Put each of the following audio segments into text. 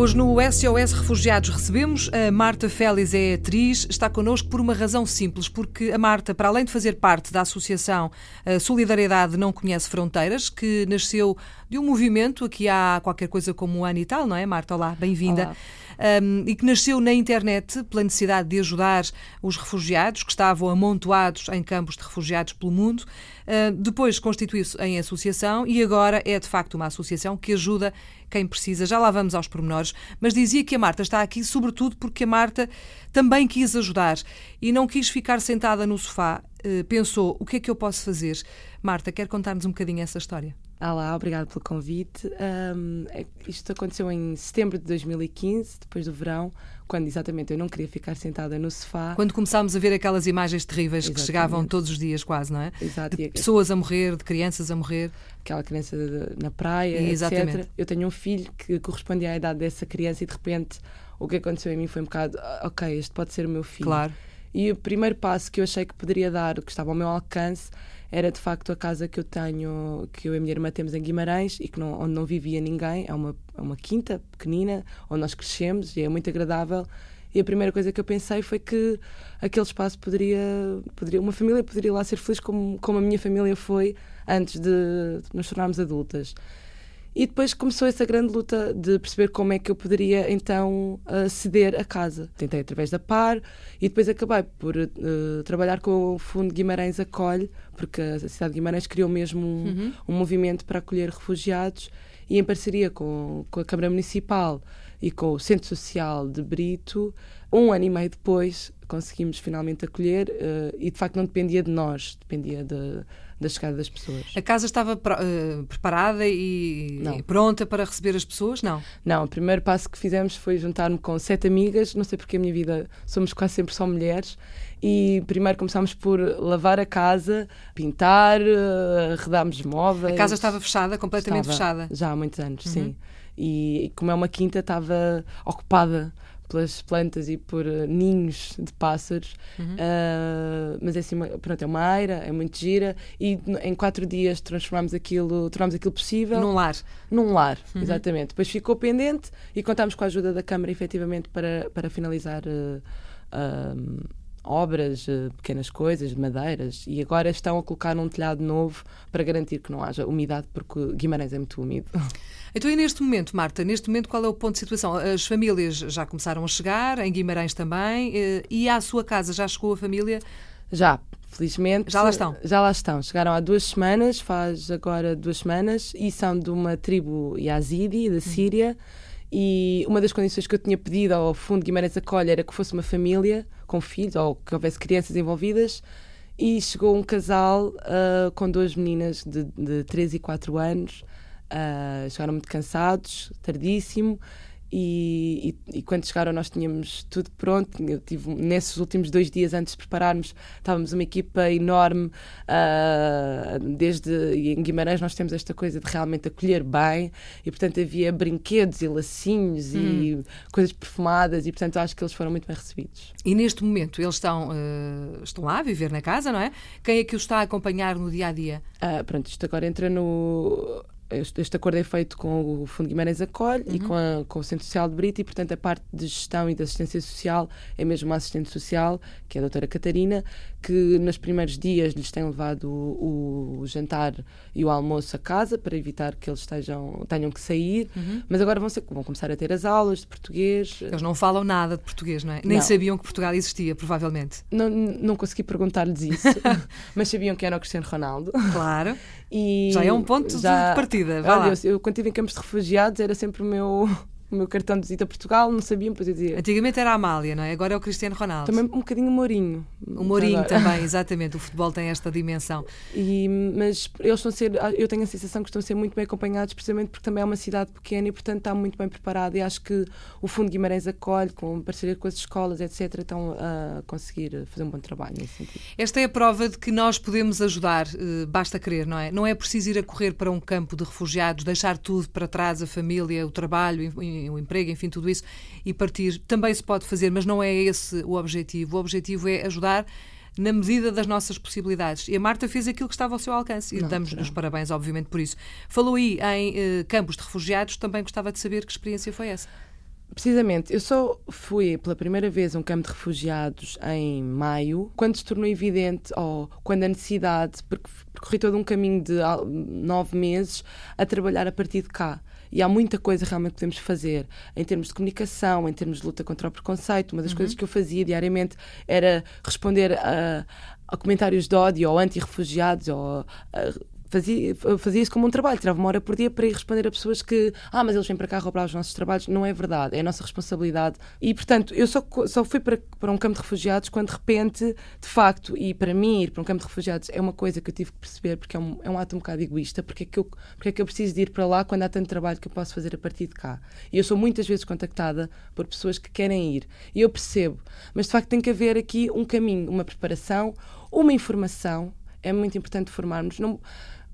Hoje no SOS Refugiados recebemos a Marta Félix, é atriz, está connosco por uma razão simples, porque a Marta, para além de fazer parte da associação Solidariedade Não Conhece Fronteiras, que nasceu de um movimento aqui há qualquer coisa como um ano e tal, não é, Marta? Olá, bem-vinda. Um, e que nasceu na internet pela necessidade de ajudar os refugiados que estavam amontoados em campos de refugiados pelo mundo. Uh, depois constituiu-se em associação e agora é de facto uma associação que ajuda quem precisa. Já lá vamos aos pormenores, mas dizia que a Marta está aqui sobretudo porque a Marta também quis ajudar e não quis ficar sentada no sofá. Uh, pensou: o que é que eu posso fazer? Marta, quer contar-nos um bocadinho essa história? Olá, obrigado pelo convite. Um, isto aconteceu em setembro de 2015, depois do verão, quando exatamente eu não queria ficar sentada no sofá. Quando começámos a ver aquelas imagens terríveis exatamente. que chegavam todos os dias, quase, não é? Exato. De pessoas a morrer, de crianças a morrer. Aquela criança na praia, exatamente. etc. Eu tenho um filho que correspondia à idade dessa criança e de repente o que aconteceu em mim foi um bocado, ah, ok, este pode ser o meu filho. Claro. E o primeiro passo que eu achei que poderia dar, que estava ao meu alcance, era de facto a casa que eu tenho, que eu e a minha irmã temos em Guimarães e que não, onde não vivia ninguém. É uma, é uma quinta pequenina, onde nós crescemos e é muito agradável. E a primeira coisa que eu pensei foi que aquele espaço poderia, poderia uma família poderia lá ser feliz como, como a minha família foi antes de nos tornarmos adultas. E depois começou essa grande luta de perceber como é que eu poderia então ceder a casa. Tentei através da PAR e depois acabei por uh, trabalhar com o Fundo Guimarães Acolhe, porque a cidade de Guimarães criou mesmo um, uhum. um movimento para acolher refugiados e em parceria com, com a Câmara Municipal e com o Centro Social de Brito, um ano e meio depois conseguimos finalmente acolher uh, e de facto não dependia de nós, dependia de da chegada das pessoas. A casa estava uh, preparada e, e, pronta para receber as pessoas? Não. Não, o primeiro passo que fizemos foi juntar-me com sete amigas, não sei porque a minha vida somos quase sempre só mulheres, e primeiro começámos por lavar a casa, pintar, arredámos móveis. A casa estava fechada, completamente estava, fechada? Já há muitos anos, uhum. sim. E como é uma quinta, estava ocupada pelas plantas e por uh, ninhos de pássaros. Uhum. Uh, mas é assim, pronto, é uma aira, é muito gira e em quatro dias transformámos aquilo, tornámos aquilo possível. Num lar. Num lar, uhum. exatamente. Depois ficou pendente e contámos com a ajuda da Câmara, efetivamente, para, para finalizar. Uh, obras, pequenas coisas, madeiras, e agora estão a colocar um telhado novo para garantir que não haja umidade, porque Guimarães é muito úmido. Então, e neste momento, Marta, neste momento qual é o ponto de situação? As famílias já começaram a chegar, em Guimarães também, eh, e à sua casa já chegou a família? Já, felizmente. Já lá estão? Já lá estão. Chegaram há duas semanas, faz agora duas semanas, e são de uma tribo Yazidi, da uhum. Síria. E uma das condições que eu tinha pedido ao Fundo Guimarães Acolhe era que fosse uma família com filhos ou que houvesse crianças envolvidas. E chegou um casal uh, com duas meninas de, de 3 e 4 anos Uh, chegaram muito cansados, tardíssimo, e, e, e, quando chegaram nós tínhamos tudo pronto. Eu tive nesses últimos dois dias antes de prepararmos, estávamos uma equipa enorme. Uh, desde em Guimarães nós temos esta coisa de realmente acolher bem e portanto havia brinquedos e lacinhos hum. e coisas perfumadas e portanto acho que eles foram muito bem recebidos. E neste momento eles estão uh, estão lá a viver na casa, não é? Quem é que os está a acompanhar no dia a dia? Uh, pronto, isto agora entra no este, este, acordo é feito com o Fundo Guimarães Acolhe uhum. e com, a, com, o Centro Social de Brito e, portanto, a parte de gestão e de assistência social é mesmo uma assistente social, que é a doutora Catarina, que nos primeiros dias lhes tem levado o, o jantar e o almoço a casa para evitar que eles estejam, tenham que sair, uhum. mas agora vão, ser, vão, começar a ter as aulas de português. Eles não falam nada de português, não é? Nem não. sabiam que Portugal existia, provavelmente. Não, não consegui perguntar-lhes isso, mas sabiam que era o Cristiano Ronaldo. Claro. E já é um ponto já, de partida. Olha, eu, eu, quando estive em campos de refugiados era sempre o meu o meu cartão de visita a Portugal, não sabiam, depois eu dizia. Antigamente era a Amália, não é? Agora é o Cristiano Ronaldo. Também um bocadinho o Mourinho. O Mourinho agora. também, exatamente. O futebol tem esta dimensão. E, mas eles estão a ser, eu tenho a sensação que estão a ser muito bem acompanhados, precisamente porque também é uma cidade pequena e, portanto, está muito bem preparada. E acho que o Fundo Guimarães acolhe, com parceria com as escolas, etc., estão a conseguir fazer um bom trabalho nesse sentido. Esta é a prova de que nós podemos ajudar, eh, basta querer, não é? Não é preciso ir a correr para um campo de refugiados, deixar tudo para trás, a família, o trabalho, o emprego, enfim, tudo tudo isso e partir. Também se pode fazer, mas não é esse o objetivo. O objetivo é ajudar na medida das nossas possibilidades. E a Marta fez aquilo que estava ao seu alcance e damos-lhe os parabéns, obviamente, por isso. Falou aí em eh, campos de refugiados, também gostava de saber que experiência foi essa. Precisamente, eu só fui pela primeira vez a um campo de refugiados em maio, quando se tornou evidente, ou quando a necessidade, porque percorri todo um caminho de nove meses a trabalhar a partir de cá. E há muita coisa realmente que podemos fazer em termos de comunicação, em termos de luta contra o preconceito. Uma das uhum. coisas que eu fazia diariamente era responder a, a comentários de ódio ou anti-refugiados ou a, fazia, fazia isso como um trabalho, tirava uma hora por dia para ir responder a pessoas que, ah, mas eles vêm para cá roubar os nossos trabalhos. Não é verdade, é a nossa responsabilidade. E, portanto, eu só, só fui para, para um campo de refugiados quando, de repente, de facto, e para mim, ir para um campo de refugiados é uma coisa que eu tive que perceber, porque é um, é um ato um bocado egoísta, porque é, que eu, porque é que eu preciso de ir para lá quando há tanto trabalho que eu posso fazer a partir de cá. E eu sou muitas vezes contactada por pessoas que querem ir. E eu percebo, mas de facto tem que haver aqui um caminho, uma preparação, uma informação. É muito importante formarmos. Não,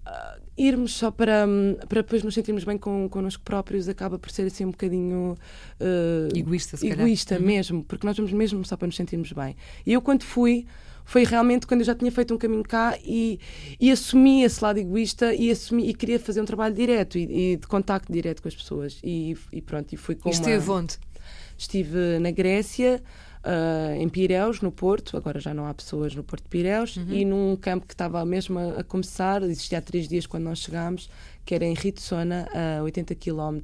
uh, irmos só para, para depois nos sentirmos bem com, connosco próprios acaba por ser assim um bocadinho uh, egoísta, se egoísta calhar. mesmo, porque nós vamos mesmo só para nos sentirmos bem. E eu, quando fui, foi realmente quando eu já tinha feito um caminho cá e, e assumi esse lado egoísta e, assumi, e queria fazer um trabalho direto e, e de contacto direto com as pessoas. E, e pronto, e fui com. E esteve uma... onde? Estive na Grécia uh, em Pireus, no Porto, agora já não há pessoas no Porto de Pireus, uhum. e num campo que estava mesmo a, a, começar, existia há três dias quando nós chegámos, que era em Ritsona, a 80 km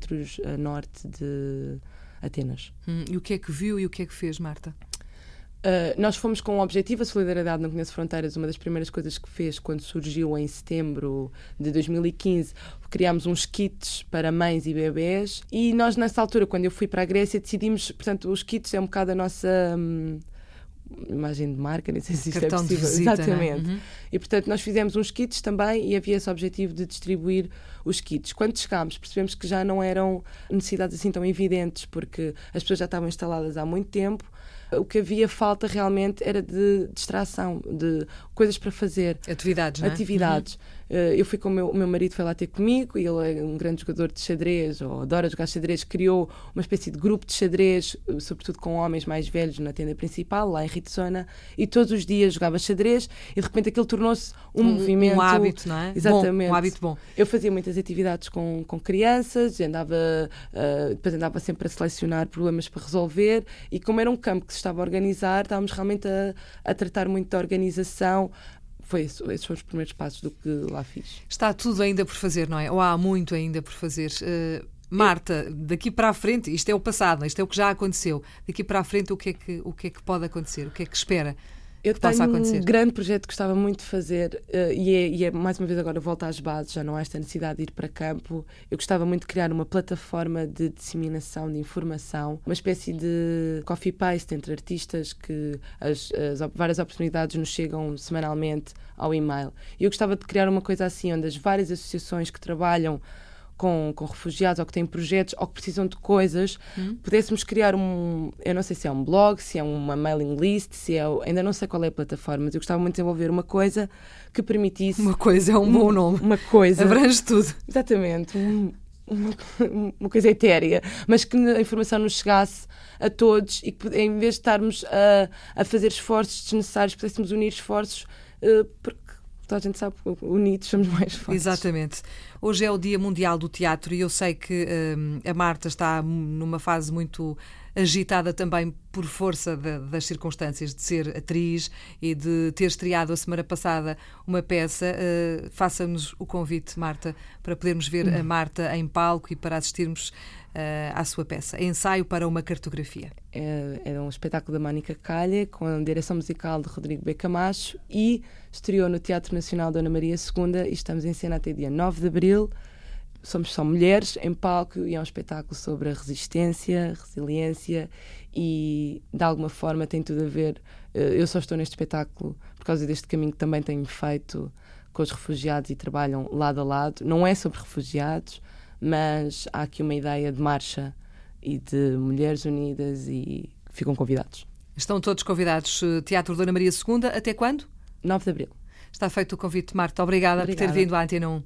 a norte de Atenas. Hum, e o que é que viu e o que é que fez, Marta? Uh, nós fomos com um objetivo, a Solidariedade Não Conhece Fronteiras, uma das primeiras coisas que fez quando surgiu em setembro de 2015, criámos uns kits para mães e bebés e nós nessa altura, quando eu fui para a Grécia, decidimos, portanto, os kits é um bocado a nossa... Hum, imagem de marca, nem sei se isto é Cartão é possível. Visita, é? Exatamente. Uhum. E portanto nós fizemos uns kits também e havia esse objetivo de distribuir os kits. Quando chegámos, percebemos que já não eram necessidades assim tão evidentes, porque as pessoas já estavam instaladas há muito tempo o que havia falta realmente era de distração, de coisas para fazer. Atividades, não é? Atividades. Uhum. Eh, eu fui com o meu, o meu marido, foi lá ter comigo, e ele é um grande jogador de xadrez, ou adora jogar xadrez, criou uma espécie de grupo de xadrez, eh, sobretudo com homens mais velhos na tenda principal, lá em Ritsona, e todos os dias jogava xadrez, e de repente aquilo tornou-se um, um, movimento. Um hábito, não é? Exatamente. Bom, um hábito bom. Eu fazia muitas atividades com, com crianças, andava, uh, depois andava sempre a selecionar problemas para resolver, e como era um campo que se estava a organizar, estávamos realmente a, a tratar muito da organização, foi esse, esses foram os primeiros passos do que lá fiz. Está tudo ainda por fazer, não é? Ou há muito ainda por fazer? Uh, Marta, daqui para a frente, isto é o passado, é? isto é o que já aconteceu. Daqui para a frente, o que é que, o que, é que pode acontecer? O que é que espera? Eu que tenho um grande projeto que gostava muito de fazer uh, e, é, e, é, mais uma vez agora volta às bases, já não há esta necessidade de ir para campo. Eu gostava muito de criar uma plataforma de disseminação de informação, uma espécie de copy-paste entre artistas que as, as, várias oportunidades nos chegam semanalmente ao e-mail. E eu gostava de criar uma coisa assim, onde as várias associações que trabalham com, com refugiados ou que têm projetos ou que precisam de coisas, hum. pudéssemos criar um. Eu não sei se é um blog, se é uma mailing list, se é. Ainda não sei qual é a plataforma, mas eu gostava muito de desenvolver uma coisa que permitisse. Uma coisa é um bom nome. Uma coisa. Abrange tudo. Exatamente. Um, uma, uma, coisa etérea, mas que a informação nos chegasse a todos e que em vez de estarmos a, a fazer esforços desnecessários, pudéssemos unir esforços, uh, porque toda a gente sabe que unidos somos mais fortes. Exatamente. Hoje é o Dia Mundial do Teatro e eu sei que hum, a Marta está numa fase muito agitada também por força de, das circunstâncias de ser atriz e de ter estreado a semana passada uma peça. Uh, Faça-nos o convite, Marta, para podermos ver a Marta em palco e para assistirmos à sua peça. Ensaio para uma cartografia. É, é um espetáculo da Mónica Calha, com a direção musical de Rodrigo B. Camacho e estreou no Teatro Nacional Dona Maria II e estamos em cena até dia 9 de abril somos só mulheres em palco e é um espetáculo sobre a resistência, resiliência e de alguma forma tem tudo a ver. Eh, eu só estou neste espetáculo por causa deste caminho que também tenho feito com os refugiados e trabalham lado a lado. Não é sobre refugiados, mas há aqui uma ideia de marcha e de mulheres unidas e ficam convidados. Estão todos convidados. Eh, Teatro Dona Maria II, até quando? 9 de Abril. Está feito o convite, Marta. Obrigada, Obrigada. por ter vindo à Antena 1.